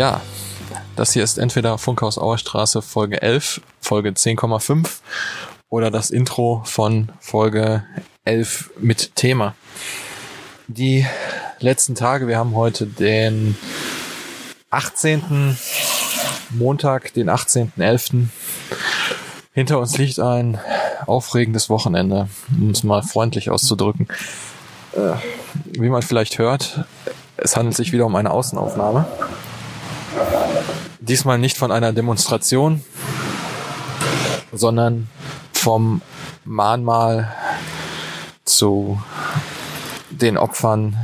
Ja, das hier ist entweder Funkhaus Auerstraße Folge 11, Folge 10,5 oder das Intro von Folge 11 mit Thema. Die letzten Tage, wir haben heute den 18. Montag, den 18.11. Hinter uns liegt ein aufregendes Wochenende, um es mal freundlich auszudrücken. Äh, wie man vielleicht hört, es handelt sich wieder um eine Außenaufnahme. Diesmal nicht von einer Demonstration, sondern vom Mahnmal zu den Opfern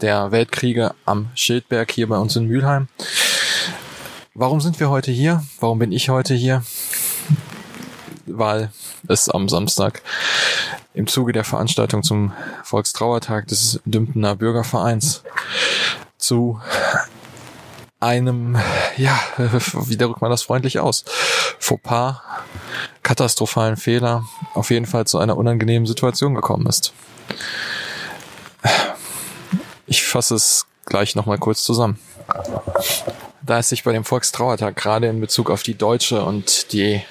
der Weltkriege am Schildberg hier bei uns in Mülheim. Warum sind wir heute hier? Warum bin ich heute hier? Weil es am Samstag im Zuge der Veranstaltung zum Volkstrauertag des Dümpener Bürgervereins zu einem, ja, wie drückt man das freundlich aus? Fauxpas, katastrophalen Fehler, auf jeden Fall zu einer unangenehmen Situation gekommen ist. Ich fasse es gleich nochmal kurz zusammen. Da es sich bei dem Volkstrauertag gerade in Bezug auf die deutsche und die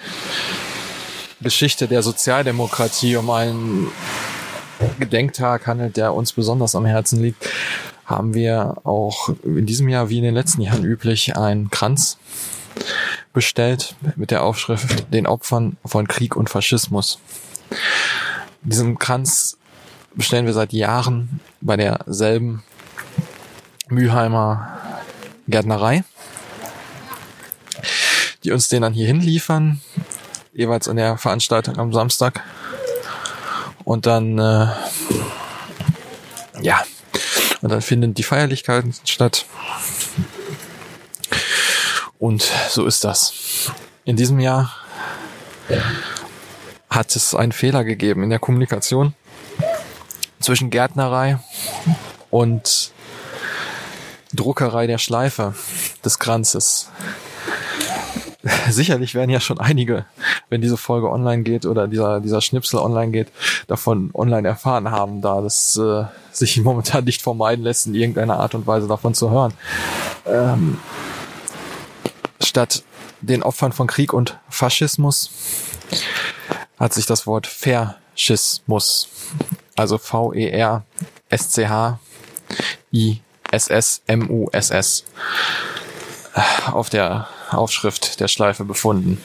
Geschichte der Sozialdemokratie um einen Gedenktag handelt, der uns besonders am Herzen liegt, haben wir auch in diesem Jahr wie in den letzten Jahren üblich einen Kranz bestellt mit der Aufschrift den Opfern von Krieg und Faschismus. Diesen Kranz bestellen wir seit Jahren bei derselben Mülheimer Gärtnerei, die uns den dann hier hinliefern jeweils in der Veranstaltung am Samstag. Und dann, äh, ja, und dann finden die Feierlichkeiten statt. Und so ist das. In diesem Jahr hat es einen Fehler gegeben in der Kommunikation zwischen Gärtnerei und Druckerei der Schleife des Kranzes sicherlich werden ja schon einige, wenn diese Folge online geht oder dieser, dieser Schnipsel online geht, davon online erfahren haben, da das äh, sich momentan nicht vermeiden lässt, in irgendeiner Art und Weise davon zu hören. Ähm, statt den Opfern von Krieg und Faschismus hat sich das Wort Faschismus, also V-E-R-S-C-H-I-S-S-M-U-S-S, auf der Aufschrift der Schleife befunden.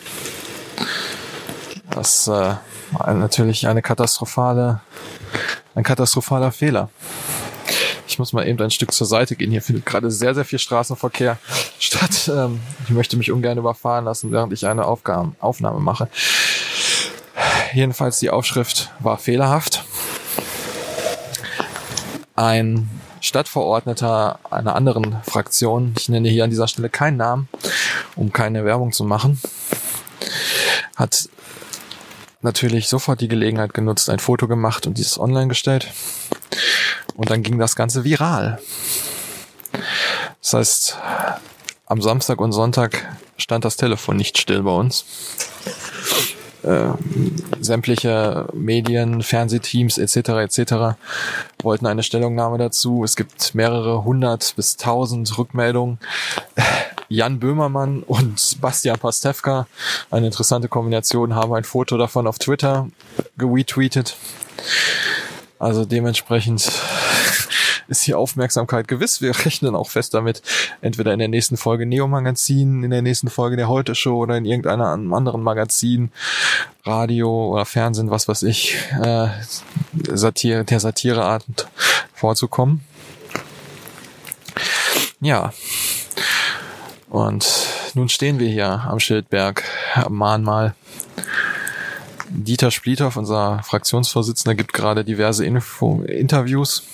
Das äh, natürlich eine katastrophale, ein katastrophaler Fehler. Ich muss mal eben ein Stück zur Seite gehen. Hier findet gerade sehr, sehr viel Straßenverkehr statt. Ähm, ich möchte mich ungern überfahren lassen, während ich eine Aufgabe, Aufnahme mache. Jedenfalls die Aufschrift war fehlerhaft. Ein Stadtverordneter einer anderen Fraktion, ich nenne hier an dieser Stelle keinen Namen, um keine Werbung zu machen, hat natürlich sofort die Gelegenheit genutzt, ein Foto gemacht und dieses online gestellt. Und dann ging das Ganze viral. Das heißt, am Samstag und Sonntag stand das Telefon nicht still bei uns. Äh, sämtliche Medien, Fernsehteams etc. etc. wollten eine Stellungnahme dazu. Es gibt mehrere hundert bis tausend Rückmeldungen. Jan Böhmermann und Bastian Pastewka, eine interessante Kombination, haben ein Foto davon auf Twitter retweetet. Also dementsprechend ist die Aufmerksamkeit gewiss. Wir rechnen auch fest damit, entweder in der nächsten Folge Neo Magazin, in der nächsten Folge der Heute Show oder in irgendeinem anderen Magazin, Radio oder Fernsehen, was weiß ich, äh, Satire, der Satireart vorzukommen. Ja. Und nun stehen wir hier am Schildberg, am Mahnmal. Dieter Spliethoff, unser Fraktionsvorsitzender, gibt gerade diverse Info Interviews.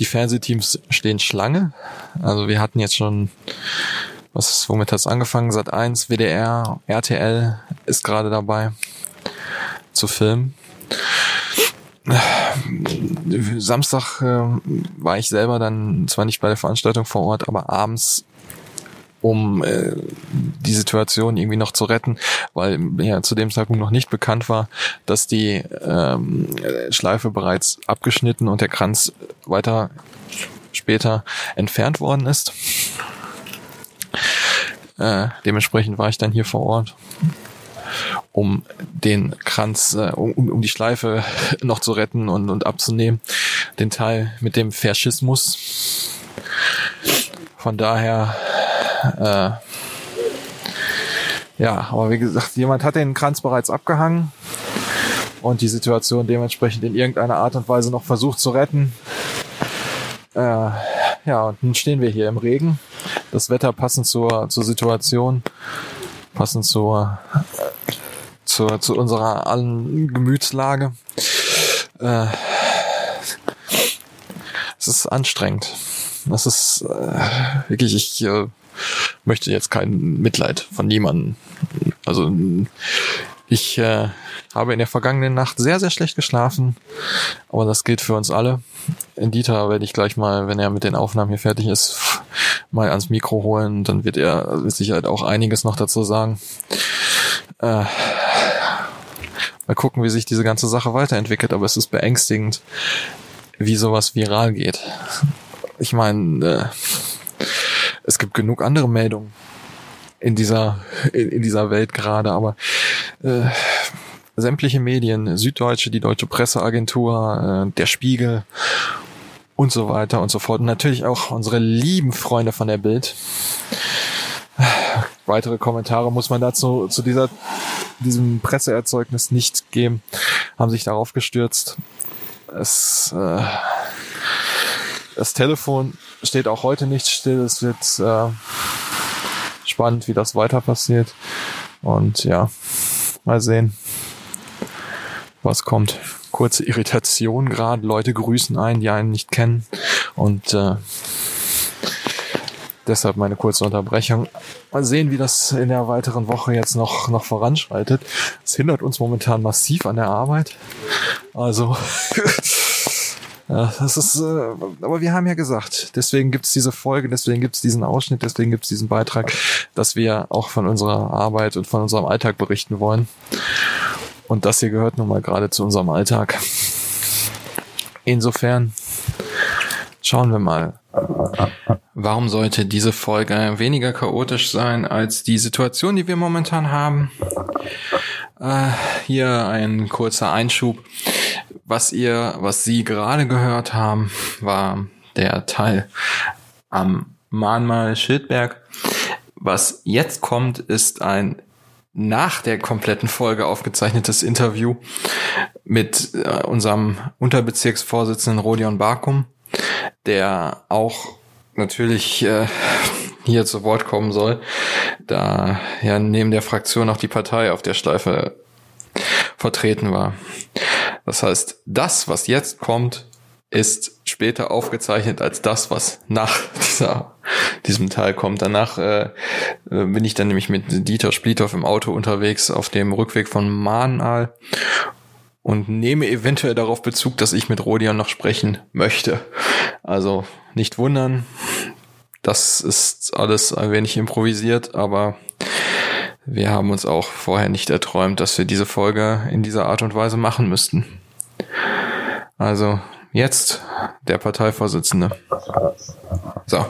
Die Fernsehteams stehen Schlange. Also wir hatten jetzt schon, was, womit hat es angefangen? Sat 1, WDR, RTL ist gerade dabei zu filmen. Samstag äh, war ich selber dann zwar nicht bei der Veranstaltung vor Ort, aber abends um äh, die Situation irgendwie noch zu retten, weil ja zu dem Zeitpunkt noch nicht bekannt war, dass die ähm, Schleife bereits abgeschnitten und der Kranz weiter später entfernt worden ist. Äh, dementsprechend war ich dann hier vor Ort, um den Kranz, äh, um, um die Schleife noch zu retten und, und abzunehmen. Den Teil mit dem Faschismus. Von daher, äh, ja, aber wie gesagt, jemand hat den Kranz bereits abgehangen und die Situation dementsprechend in irgendeiner Art und Weise noch versucht zu retten. Äh, ja, und nun stehen wir hier im Regen. Das Wetter passend zur, zur Situation, passend zur, zur, zu unserer allen Gemütslage. Äh, es ist anstrengend. Das ist äh, wirklich, ich äh, möchte jetzt kein Mitleid von niemandem. Also ich äh, habe in der vergangenen Nacht sehr, sehr schlecht geschlafen, aber das gilt für uns alle. In Dieter werde ich gleich mal, wenn er mit den Aufnahmen hier fertig ist, mal ans Mikro holen. Dann wird er mit Sicherheit auch einiges noch dazu sagen. Äh, mal gucken, wie sich diese ganze Sache weiterentwickelt, aber es ist beängstigend, wie sowas viral geht. Ich meine, äh, es gibt genug andere Meldungen in dieser in, in dieser Welt gerade, aber äh, sämtliche Medien, Süddeutsche, die Deutsche Presseagentur, äh, der Spiegel und so weiter und so fort. Und natürlich auch unsere lieben Freunde von der Bild. Weitere Kommentare muss man dazu zu dieser diesem Presseerzeugnis nicht geben, haben sich darauf gestürzt. Es, äh, das Telefon steht auch heute nicht still. Es wird äh, spannend, wie das weiter passiert. Und ja, mal sehen, was kommt. Kurze Irritation gerade. Leute grüßen einen, die einen nicht kennen. Und äh, deshalb meine kurze Unterbrechung. Mal sehen, wie das in der weiteren Woche jetzt noch, noch voranschreitet. Es hindert uns momentan massiv an der Arbeit. Also Ja, das ist, äh, aber wir haben ja gesagt, deswegen gibt's diese Folge, deswegen gibt's diesen Ausschnitt, deswegen gibt's diesen Beitrag, dass wir auch von unserer Arbeit und von unserem Alltag berichten wollen. Und das hier gehört nun mal gerade zu unserem Alltag. Insofern schauen wir mal. Warum sollte diese Folge weniger chaotisch sein als die Situation, die wir momentan haben? Äh, hier ein kurzer Einschub. Was ihr, was Sie gerade gehört haben, war der Teil am Mahnmal Schildberg. Was jetzt kommt, ist ein nach der kompletten Folge aufgezeichnetes Interview mit äh, unserem Unterbezirksvorsitzenden Rodion Bakum, der auch natürlich äh, hier zu Wort kommen soll, da ja neben der Fraktion auch die Partei auf der Schleife vertreten war. Das heißt, das, was jetzt kommt, ist später aufgezeichnet als das, was nach dieser, diesem Teil kommt. Danach äh, bin ich dann nämlich mit Dieter Splithoff im Auto unterwegs auf dem Rückweg von Mahnal und nehme eventuell darauf Bezug, dass ich mit Rodion noch sprechen möchte. Also nicht wundern, das ist alles ein wenig improvisiert, aber wir haben uns auch vorher nicht erträumt, dass wir diese Folge in dieser Art und Weise machen müssten. Also jetzt der Parteivorsitzende. So.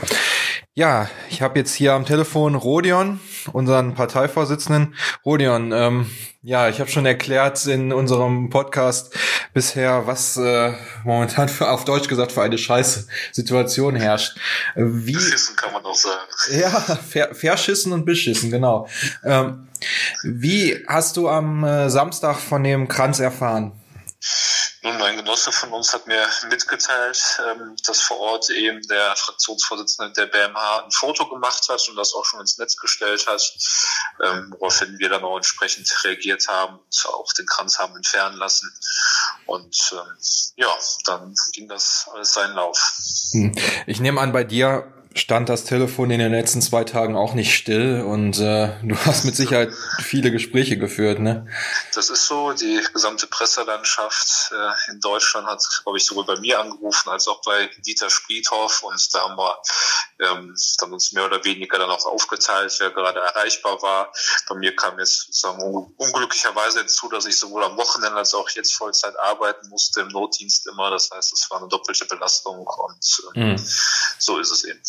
Ja, ich habe jetzt hier am Telefon Rodion, unseren Parteivorsitzenden. Rodion, ähm, ja, ich habe schon erklärt in unserem Podcast bisher, was äh, momentan für, auf Deutsch gesagt für eine scheiße Situation herrscht. Wie, beschissen kann man auch sagen. Ja, ver, verschissen und beschissen, genau. Ähm, wie hast du am äh, Samstag von dem Kranz erfahren? Nun, ein Genosse von uns hat mir mitgeteilt, ähm, dass vor Ort eben der Fraktionsvorsitzende der BMH ein Foto gemacht hat und das auch schon ins Netz gestellt hat, ähm, woraufhin wir dann auch entsprechend reagiert haben und auch den Kranz haben entfernen lassen. Und ähm, ja, dann ging das alles seinen Lauf. Hm. Ich nehme an, bei dir stand das Telefon in den letzten zwei Tagen auch nicht still und äh, du hast mit Sicherheit viele Gespräche geführt, ne? Das ist so. Die gesamte Presselandschaft äh, in Deutschland hat, glaube ich, sowohl bei mir angerufen als auch bei Dieter Spriethoff und da haben wir ähm, dann uns mehr oder weniger dann auch aufgeteilt, wer gerade erreichbar war. Bei mir kam jetzt sozusagen unglücklicherweise hinzu, dass ich sowohl am Wochenende als auch jetzt Vollzeit arbeiten musste im Notdienst immer. Das heißt, es war eine doppelte Belastung und äh, mhm. so ist es eben.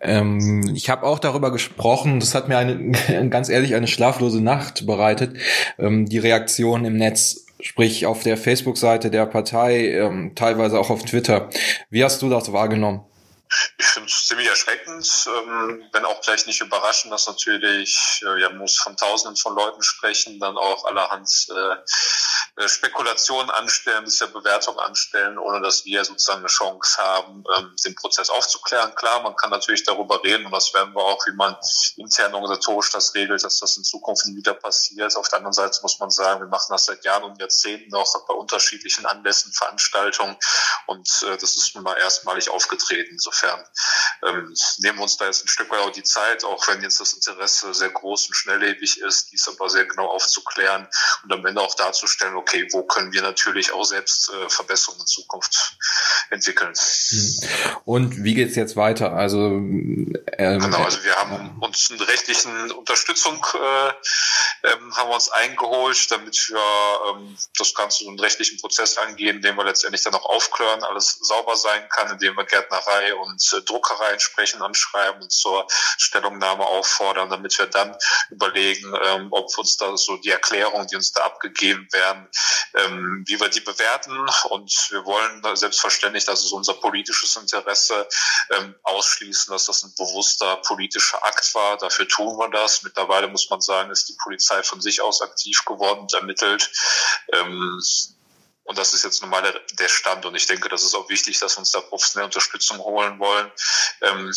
Ähm, ich habe auch darüber gesprochen, das hat mir eine, ganz ehrlich eine schlaflose Nacht bereitet, ähm, die Reaktion im Netz, sprich auf der Facebook-Seite der Partei, ähm, teilweise auch auf Twitter. Wie hast du das wahrgenommen? Ich finde es ziemlich erschreckend, ähm, wenn auch gleich nicht überraschend, dass natürlich, äh, ja, muss von Tausenden von Leuten sprechen, dann auch allerhand äh, äh, Spekulationen anstellen, bisher Bewertungen anstellen, ohne dass wir sozusagen eine Chance haben, ähm, den Prozess aufzuklären. Klar, man kann natürlich darüber reden und das werden wir auch, wie man intern organisatorisch das regelt, dass das in Zukunft wieder passiert. Auf der anderen Seite muss man sagen, wir machen das seit Jahren und Jahrzehnten auch bei unterschiedlichen Anlässen, Veranstaltungen und äh, das ist nun mal erstmalig aufgetreten. Insofern insofern ähm, nehmen wir uns da jetzt ein Stück weit auch die Zeit, auch wenn jetzt das Interesse sehr groß und schnelllebig ist, dies aber sehr genau aufzuklären und am Ende auch darzustellen, okay, wo können wir natürlich auch selbst äh, Verbesserungen in Zukunft entwickeln. Hm. Und wie geht's jetzt weiter? Also ähm, genau, also wir haben uns eine rechtliche Unterstützung äh, ähm, haben wir uns eingeholt, damit wir ähm, das Ganze so einen rechtlichen Prozess angehen, den wir letztendlich dann auch aufklären, alles sauber sein kann, indem wir Gärtnerei und und äh, Druckerei entsprechend anschreiben und zur Stellungnahme auffordern, damit wir dann überlegen, ähm, ob uns da so die Erklärungen, die uns da abgegeben werden, ähm, wie wir die bewerten. Und wir wollen selbstverständlich, das ist unser politisches Interesse, ähm, ausschließen, dass das ein bewusster politischer Akt war. Dafür tun wir das. Mittlerweile muss man sagen, ist die Polizei von sich aus aktiv geworden und ermittelt. Ähm, und das ist jetzt nun mal der, Stand. Und ich denke, das ist auch wichtig, dass wir uns da professionelle Unterstützung holen wollen. Ähm,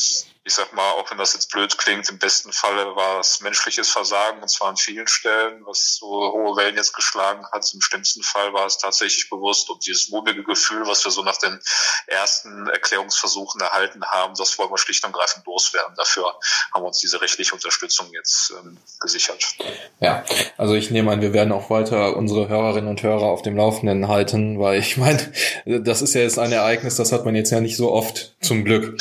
ich sag mal, auch wenn das jetzt blöd klingt, im besten Falle war es menschliches Versagen, und zwar an vielen Stellen, was so hohe Wellen jetzt geschlagen hat. Im schlimmsten Fall war es tatsächlich bewusst. Und dieses wohlige Gefühl, was wir so nach den ersten Erklärungsversuchen erhalten haben, das wollen wir schlicht und greifend loswerden. Dafür haben wir uns diese rechtliche Unterstützung jetzt ähm, gesichert. Ja, also ich nehme an, wir werden auch weiter unsere Hörerinnen und Hörer auf dem Laufenden halten, weil ich meine, das ist ja jetzt ein Ereignis, das hat man jetzt ja nicht so oft, zum Glück.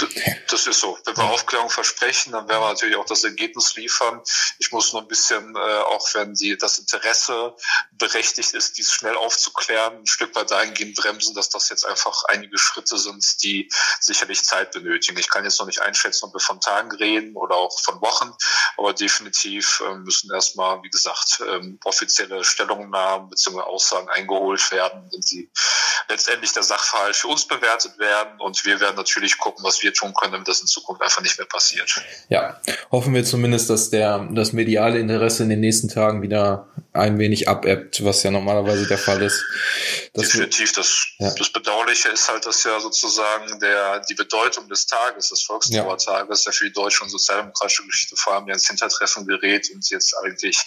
Das ist so. Wenn wir Aufklärung versprechen, dann werden wir natürlich auch das Ergebnis liefern. Ich muss nur ein bisschen, äh, auch wenn die, das Interesse berechtigt ist, dies schnell aufzuklären, ein Stück weit dahingehend bremsen, dass das jetzt einfach einige Schritte sind, die sicherlich Zeit benötigen. Ich kann jetzt noch nicht einschätzen, ob wir von Tagen reden oder auch von Wochen, aber definitiv äh, müssen erstmal, wie gesagt, ähm, offizielle Stellungnahmen bzw. Aussagen eingeholt werden, wenn sie letztendlich der Sachverhalt für uns bewertet werden und wir werden natürlich gucken, was wir tun können, damit das in Zukunft einfach nicht mehr passiert. Ja, hoffen wir zumindest, dass der, das mediale Interesse in den nächsten Tagen wieder ein wenig abebbt, was ja normalerweise der Fall ist. Das Definitiv. Das, ja. das Bedauerliche ist halt, dass ja sozusagen der, die Bedeutung des Tages, des Volkstrauertages, ja. ja für die deutsche und sozialdemokratische Geschichte vor allem ja ins Hintertreffen gerät und jetzt eigentlich,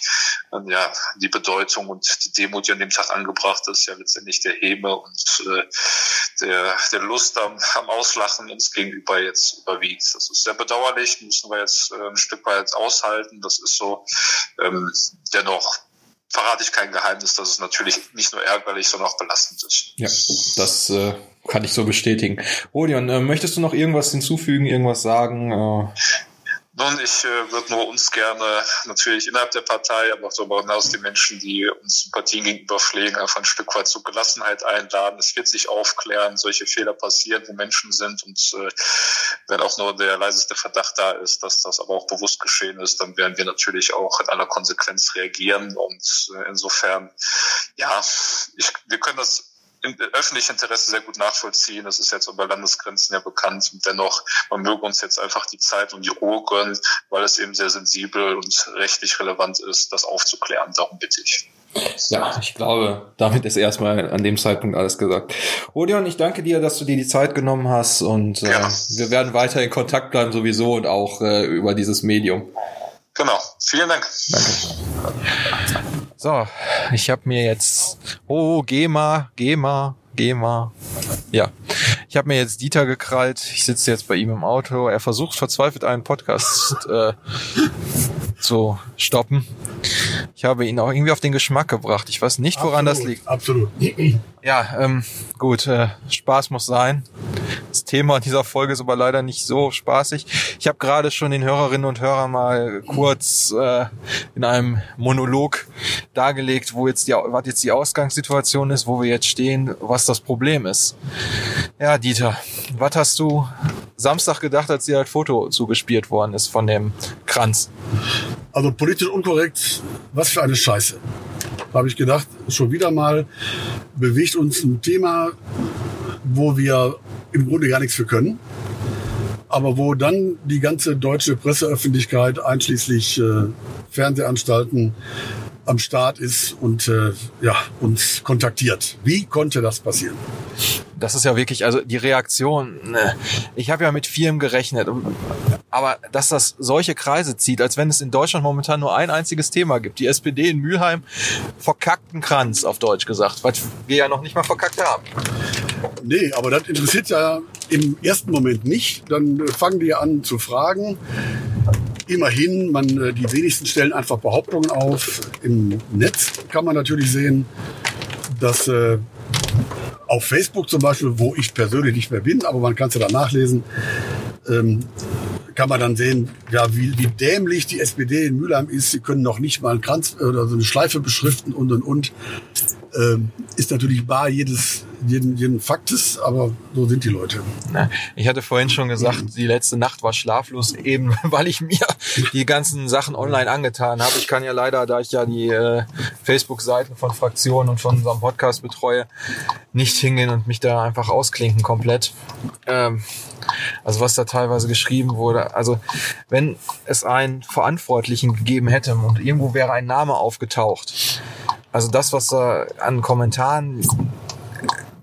ähm, ja, die Bedeutung und die Demut, die an dem Tag angebracht ist, ja letztendlich der Häme und äh, der, der Lust am, am Auslachen uns gegenüber jetzt überwiegt. Das ist sehr bedauerlich, müssen wir jetzt äh, ein Stück weit aushalten. Das ist so. Ähm, dennoch verrate ich kein Geheimnis, dass es natürlich nicht nur ärgerlich, sondern auch belastend ist. Ja, das äh, kann ich so bestätigen. Rodion, äh, möchtest du noch irgendwas hinzufügen, irgendwas sagen? Äh nun, ich äh, würde nur uns gerne natürlich innerhalb der Partei, aber auch darüber hinaus die Menschen, die uns Sympathien gegenüber pflegen, einfach ein Stück weit zur Gelassenheit einladen. Es wird sich aufklären, solche Fehler passieren, wo Menschen sind und äh, wenn auch nur der leiseste Verdacht da ist, dass das aber auch bewusst geschehen ist, dann werden wir natürlich auch in aller Konsequenz reagieren und äh, insofern, ja, ich, wir können das im öffentlichen Interesse sehr gut nachvollziehen. Das ist jetzt über Landesgrenzen ja bekannt. Und dennoch, man möge uns jetzt einfach die Zeit und die Ruhe gönnen, weil es eben sehr sensibel und rechtlich relevant ist, das aufzuklären. Darum bitte ich. Ja, ich glaube, damit ist erstmal an dem Zeitpunkt alles gesagt. Odeon, ich danke dir, dass du dir die Zeit genommen hast und äh, wir werden weiter in Kontakt bleiben sowieso und auch äh, über dieses Medium. Genau. Vielen Dank. Danke. So, ich habe mir jetzt, oh, GEMA, GEMA, GEMA. Ja, ich habe mir jetzt Dieter gekrallt. Ich sitze jetzt bei ihm im Auto. Er versucht verzweifelt einen Podcast äh, zu stoppen. Ich habe ihn auch irgendwie auf den Geschmack gebracht. Ich weiß nicht, woran absolut, das liegt. Absolut. Ja, ähm, gut, äh, Spaß muss sein. Das Thema dieser Folge ist aber leider nicht so spaßig. Ich habe gerade schon den Hörerinnen und Hörern mal kurz äh, in einem Monolog dargelegt, wo jetzt die, was jetzt die Ausgangssituation ist, wo wir jetzt stehen, was das Problem ist. Ja, Dieter, was hast du Samstag gedacht, als dir halt Foto zugespielt worden ist von dem Kranz? Also politisch unkorrekt, was für eine Scheiße. Habe ich gedacht, schon wieder mal bewegt uns ein Thema, wo wir im Grunde gar nichts für können. Aber wo dann die ganze deutsche Presseöffentlichkeit, einschließlich äh, Fernsehanstalten, am Start ist und äh, ja, uns kontaktiert. Wie konnte das passieren? Das ist ja wirklich, also die Reaktion. Ne. Ich habe ja mit vielem gerechnet, aber dass das solche Kreise zieht, als wenn es in Deutschland momentan nur ein einziges Thema gibt. Die SPD in Mülheim verkackten Kranz, auf Deutsch gesagt, was wir ja noch nicht mal verkackt haben. Nee, aber das interessiert ja im ersten Moment nicht. Dann fangen die an zu fragen. Immerhin, man, äh, die wenigsten stellen einfach Behauptungen auf. Im Netz kann man natürlich sehen, dass äh, auf Facebook zum Beispiel, wo ich persönlich nicht mehr bin, aber man kann es ja dann nachlesen, ähm, kann man dann sehen, ja, wie, wie dämlich die SPD in Mülheim ist. Sie können noch nicht mal einen Kranz oder so eine Schleife beschriften und und und. Ähm, ist natürlich bar jedes jeden, jeden Faktes, aber so sind die Leute. Ich hatte vorhin schon gesagt, die letzte Nacht war schlaflos, eben weil ich mir die ganzen Sachen online angetan habe. Ich kann ja leider, da ich ja die äh, Facebook-Seiten von Fraktionen und von unserem Podcast betreue, nicht hingehen und mich da einfach ausklinken komplett. Ähm, also was da teilweise geschrieben wurde. Also wenn es einen Verantwortlichen gegeben hätte und irgendwo wäre ein Name aufgetaucht, also das, was da an Kommentaren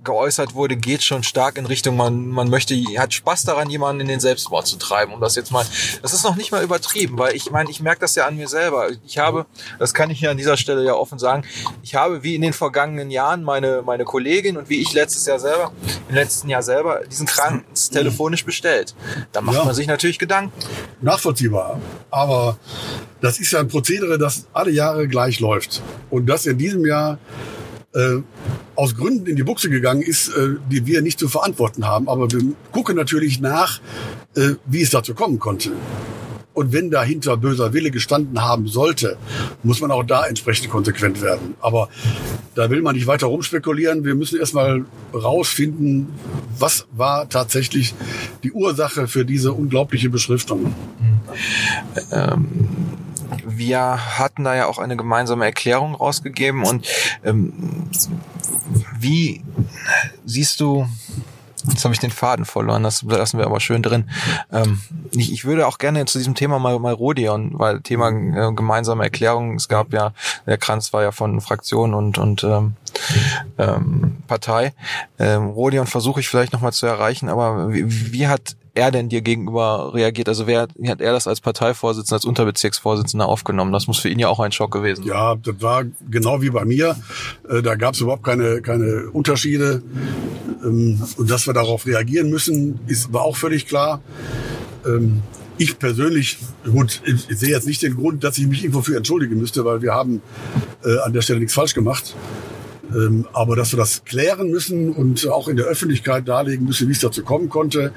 geäußert wurde, geht schon stark in Richtung, man, man möchte, hat Spaß daran, jemanden in den Selbstmord zu treiben, um das jetzt mal, das ist noch nicht mal übertrieben, weil ich meine, ich merke das ja an mir selber. Ich habe, das kann ich hier an dieser Stelle ja offen sagen, ich habe wie in den vergangenen Jahren meine, meine Kollegin und wie ich letztes Jahr selber, im letzten Jahr selber, diesen Krankenhaus telefonisch bestellt. Da macht ja. man sich natürlich Gedanken. Nachvollziehbar. Aber das ist ja ein Prozedere, das alle Jahre gleich läuft. Und das in diesem Jahr äh, aus Gründen in die Buchse gegangen ist, äh, die wir nicht zu verantworten haben. Aber wir gucken natürlich nach, äh, wie es dazu kommen konnte. Und wenn dahinter böser Wille gestanden haben sollte, muss man auch da entsprechend konsequent werden. Aber da will man nicht weiter rumspekulieren. Wir müssen erstmal rausfinden, was war tatsächlich die Ursache für diese unglaubliche Beschriftung. Ähm wir hatten da ja auch eine gemeinsame Erklärung rausgegeben und ähm, wie siehst du Jetzt habe ich den Faden verloren, das lassen wir aber schön drin. Ähm, ich, ich würde auch gerne zu diesem Thema mal, mal Rodion, weil Thema äh, gemeinsame Erklärung, es gab ja, der Kranz war ja von Fraktion und, und ähm, ähm, Partei. Ähm, Rodion versuche ich vielleicht nochmal zu erreichen, aber wie, wie hat er denn dir gegenüber reagiert? Also wer hat er das als Parteivorsitzender, als Unterbezirksvorsitzender aufgenommen? Das muss für ihn ja auch ein Schock gewesen sein. Ja, das war genau wie bei mir. Äh, da gab es überhaupt keine, keine Unterschiede. Ähm, und dass wir darauf reagieren müssen, ist, war auch völlig klar. Ähm, ich persönlich, gut, ich sehe jetzt nicht den Grund, dass ich mich irgendwo für entschuldigen müsste, weil wir haben äh, an der Stelle nichts falsch gemacht. Ähm, aber dass wir das klären müssen und auch in der Öffentlichkeit darlegen müssen, wie es dazu kommen konnte,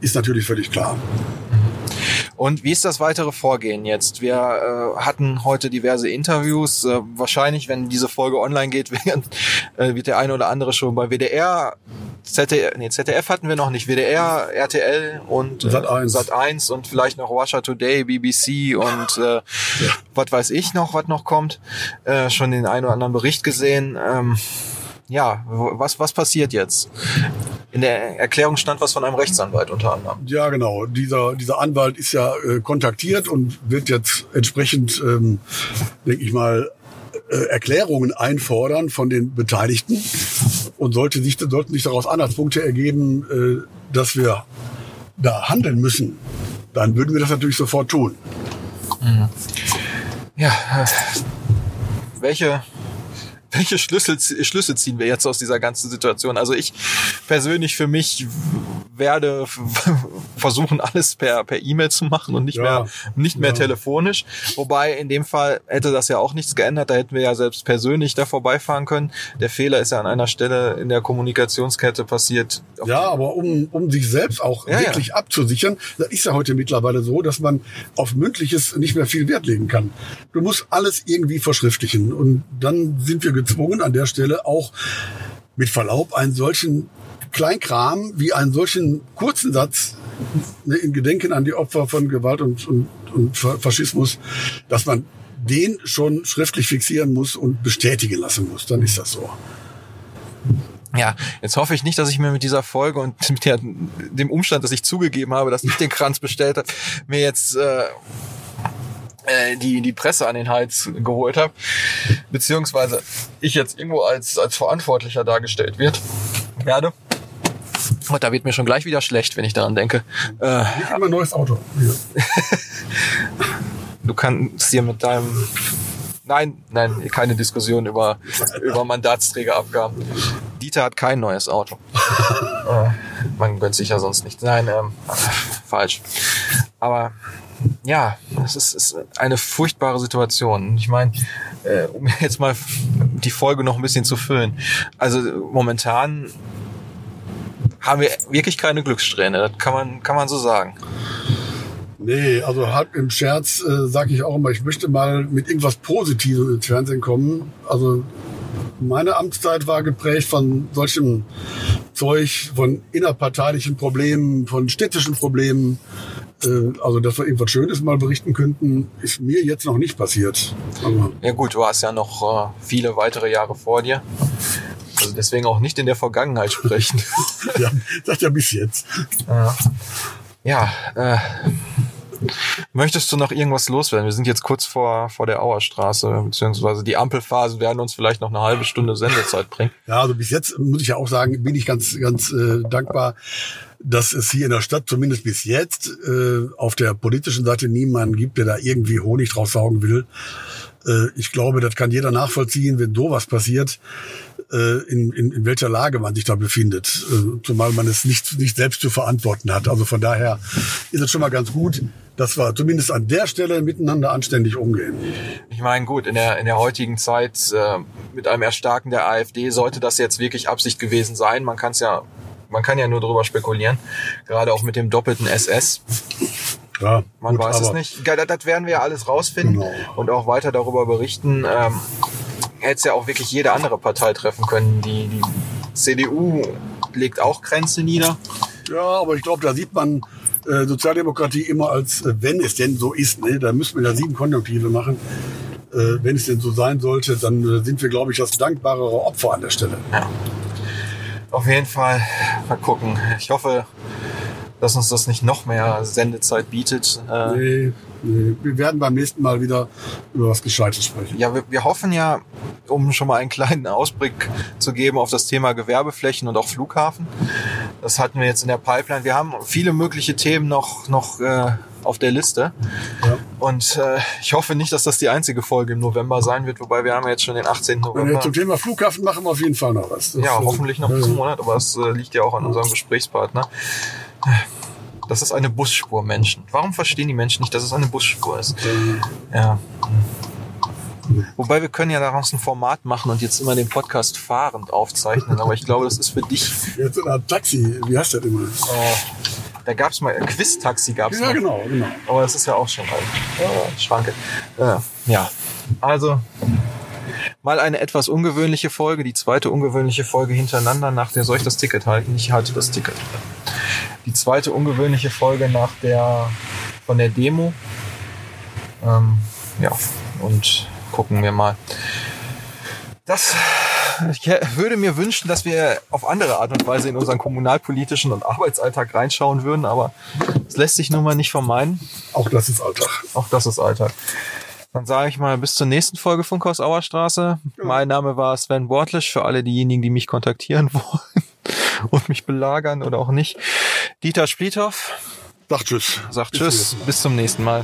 ist natürlich völlig klar. Und wie ist das weitere Vorgehen jetzt? Wir äh, hatten heute diverse Interviews. Äh, wahrscheinlich, wenn diese Folge online geht, wird, äh, wird der eine oder andere schon bei WDR, ZDF, nee, ZDF hatten wir noch nicht, WDR, RTL und äh, Sat 1 Sat 1 und vielleicht noch Russia Today, BBC und äh, ja. was weiß ich noch, was noch kommt. Äh, schon den einen oder anderen Bericht gesehen. Ähm, ja, was, was passiert jetzt? In der Erklärung stand was von einem Rechtsanwalt unter anderem. Ja, genau. Dieser, dieser Anwalt ist ja äh, kontaktiert und wird jetzt entsprechend, ähm, denke ich mal, äh, Erklärungen einfordern von den Beteiligten und sollte sich, sollten sich daraus Anhaltspunkte ergeben, äh, dass wir da handeln müssen, dann würden wir das natürlich sofort tun. Mhm. Ja, äh, welche welche Schlüssel, Schlüsse ziehen wir jetzt aus dieser ganzen Situation? Also ich persönlich für mich werde versuchen, alles per per E-Mail zu machen und nicht ja, mehr nicht mehr ja. telefonisch. Wobei in dem Fall hätte das ja auch nichts geändert. Da hätten wir ja selbst persönlich da vorbeifahren können. Der Fehler ist ja an einer Stelle in der Kommunikationskette passiert. Ja, aber um, um sich selbst auch ja, wirklich abzusichern, das ist ja heute mittlerweile so, dass man auf mündliches nicht mehr viel Wert legen kann. Du musst alles irgendwie verschriftlichen und dann sind wir gezwungen, an der Stelle auch mit Verlaub einen solchen Kleinkram wie einen solchen kurzen Satz ne, in Gedenken an die Opfer von Gewalt und, und, und Faschismus, dass man den schon schriftlich fixieren muss und bestätigen lassen muss. Dann ist das so. Ja, jetzt hoffe ich nicht, dass ich mir mit dieser Folge und mit der, dem Umstand, dass ich zugegeben habe, dass ich den Kranz bestellt habe, mir jetzt äh, äh, die die Presse an den Hals geholt habe, beziehungsweise ich jetzt irgendwo als als Verantwortlicher dargestellt wird werde. Und da wird mir schon gleich wieder schlecht, wenn ich daran denke. Äh, Nicht immer ein neues Auto. Ja. du kannst hier mit deinem Nein, nein, keine Diskussion über, über Mandatsträgerabgaben. Dieter hat kein neues Auto. äh, man gönnt sich ja sonst nicht. Nein, ähm, falsch. Aber ja, es ist, ist eine furchtbare Situation. Ich meine, äh, um jetzt mal die Folge noch ein bisschen zu füllen. Also momentan haben wir wirklich keine Glückssträhne. Das kann man, kann man so sagen. Nee, also halb im Scherz äh, sage ich auch immer, ich möchte mal mit irgendwas Positivem ins Fernsehen kommen. Also meine Amtszeit war geprägt von solchem Zeug, von innerparteilichen Problemen, von städtischen Problemen. Äh, also, dass wir irgendwas Schönes mal berichten könnten, ist mir jetzt noch nicht passiert. Aber ja gut, du hast ja noch äh, viele weitere Jahre vor dir. Also deswegen auch nicht in der Vergangenheit sprechen. ja, sagt ja bis jetzt. Ja, äh, Möchtest du noch irgendwas loswerden? Wir sind jetzt kurz vor, vor der Auerstraße, beziehungsweise die Ampelphasen werden uns vielleicht noch eine halbe Stunde Sendezeit bringen. Ja, also bis jetzt muss ich ja auch sagen, bin ich ganz, ganz äh, dankbar, dass es hier in der Stadt zumindest bis jetzt äh, auf der politischen Seite niemanden gibt, der da irgendwie Honig draus saugen will. Äh, ich glaube, das kann jeder nachvollziehen, wenn sowas passiert in, in, in welcher Lage man sich da befindet, äh, zumal man es nicht, nicht selbst zu verantworten hat. Also von daher ist es schon mal ganz gut, dass wir zumindest an der Stelle miteinander anständig umgehen. Ich meine, gut, in der, in der heutigen Zeit äh, mit einem Erstarken der AfD sollte das jetzt wirklich Absicht gewesen sein. Man kann es ja, man kann ja nur darüber spekulieren, gerade auch mit dem doppelten SS. Ja, man gut, weiß es nicht. Das werden wir ja alles rausfinden genau. und auch weiter darüber berichten. Ähm, hätte es ja auch wirklich jede andere Partei treffen können. Die, die CDU legt auch Grenze nieder. Ja, aber ich glaube, da sieht man äh, Sozialdemokratie immer als, äh, wenn es denn so ist, ne, da müssen wir ja sieben Konjunktive machen. Äh, wenn es denn so sein sollte, dann äh, sind wir, glaube ich, das dankbarere Opfer an der Stelle. Ja. Auf jeden Fall mal gucken. Ich hoffe, dass uns das nicht noch mehr Sendezeit bietet. Äh, nee, nee. Wir werden beim nächsten Mal wieder über was Gescheites sprechen. Ja, wir, wir hoffen ja, um schon mal einen kleinen Ausblick zu geben auf das Thema Gewerbeflächen und auch Flughafen. Das hatten wir jetzt in der Pipeline. Wir haben viele mögliche Themen noch, noch äh, auf der Liste. Ja. Und äh, ich hoffe nicht, dass das die einzige Folge im November sein wird, wobei wir haben jetzt schon den 18. November. Zum Thema Flughafen machen wir auf jeden Fall noch was. Das ja, hoffentlich noch diesen Monat, aber es äh, liegt ja auch an unserem Gesprächspartner. Das ist eine Busspur, Menschen. Warum verstehen die Menschen nicht, dass es eine Busspur ist? Ja. Wobei wir können ja daraus ein Format machen und jetzt immer den Podcast fahrend aufzeichnen, aber ich glaube, das ist für dich. Jetzt in einer Taxi, wie heißt das immer? Oh, da gab es mal, ein Quiz-Taxi gab es Ja, mal. genau, genau. Aber das ist ja auch schon halt äh, Schranke. Äh, ja, also mal eine etwas ungewöhnliche Folge, die zweite ungewöhnliche Folge hintereinander, nach der soll ich das Ticket halten? Ich halte das Ticket. Die zweite ungewöhnliche Folge nach der von der Demo. Ähm, ja, und gucken wir mal. Das ich würde mir wünschen, dass wir auf andere Art und Weise in unseren kommunalpolitischen und Arbeitsalltag reinschauen würden, aber es lässt sich nun mal nicht vermeiden. Auch das ist Alltag. Auch das ist Alltag. Dann sage ich mal bis zur nächsten Folge Funkhaus Auerstraße. Ja. Mein Name war Sven Wortlisch für alle diejenigen, die mich kontaktieren wollen und mich belagern oder auch nicht. Dieter Splithoff. Sagt Tschüss. Sagt Tschüss. Bis zum nächsten Mal.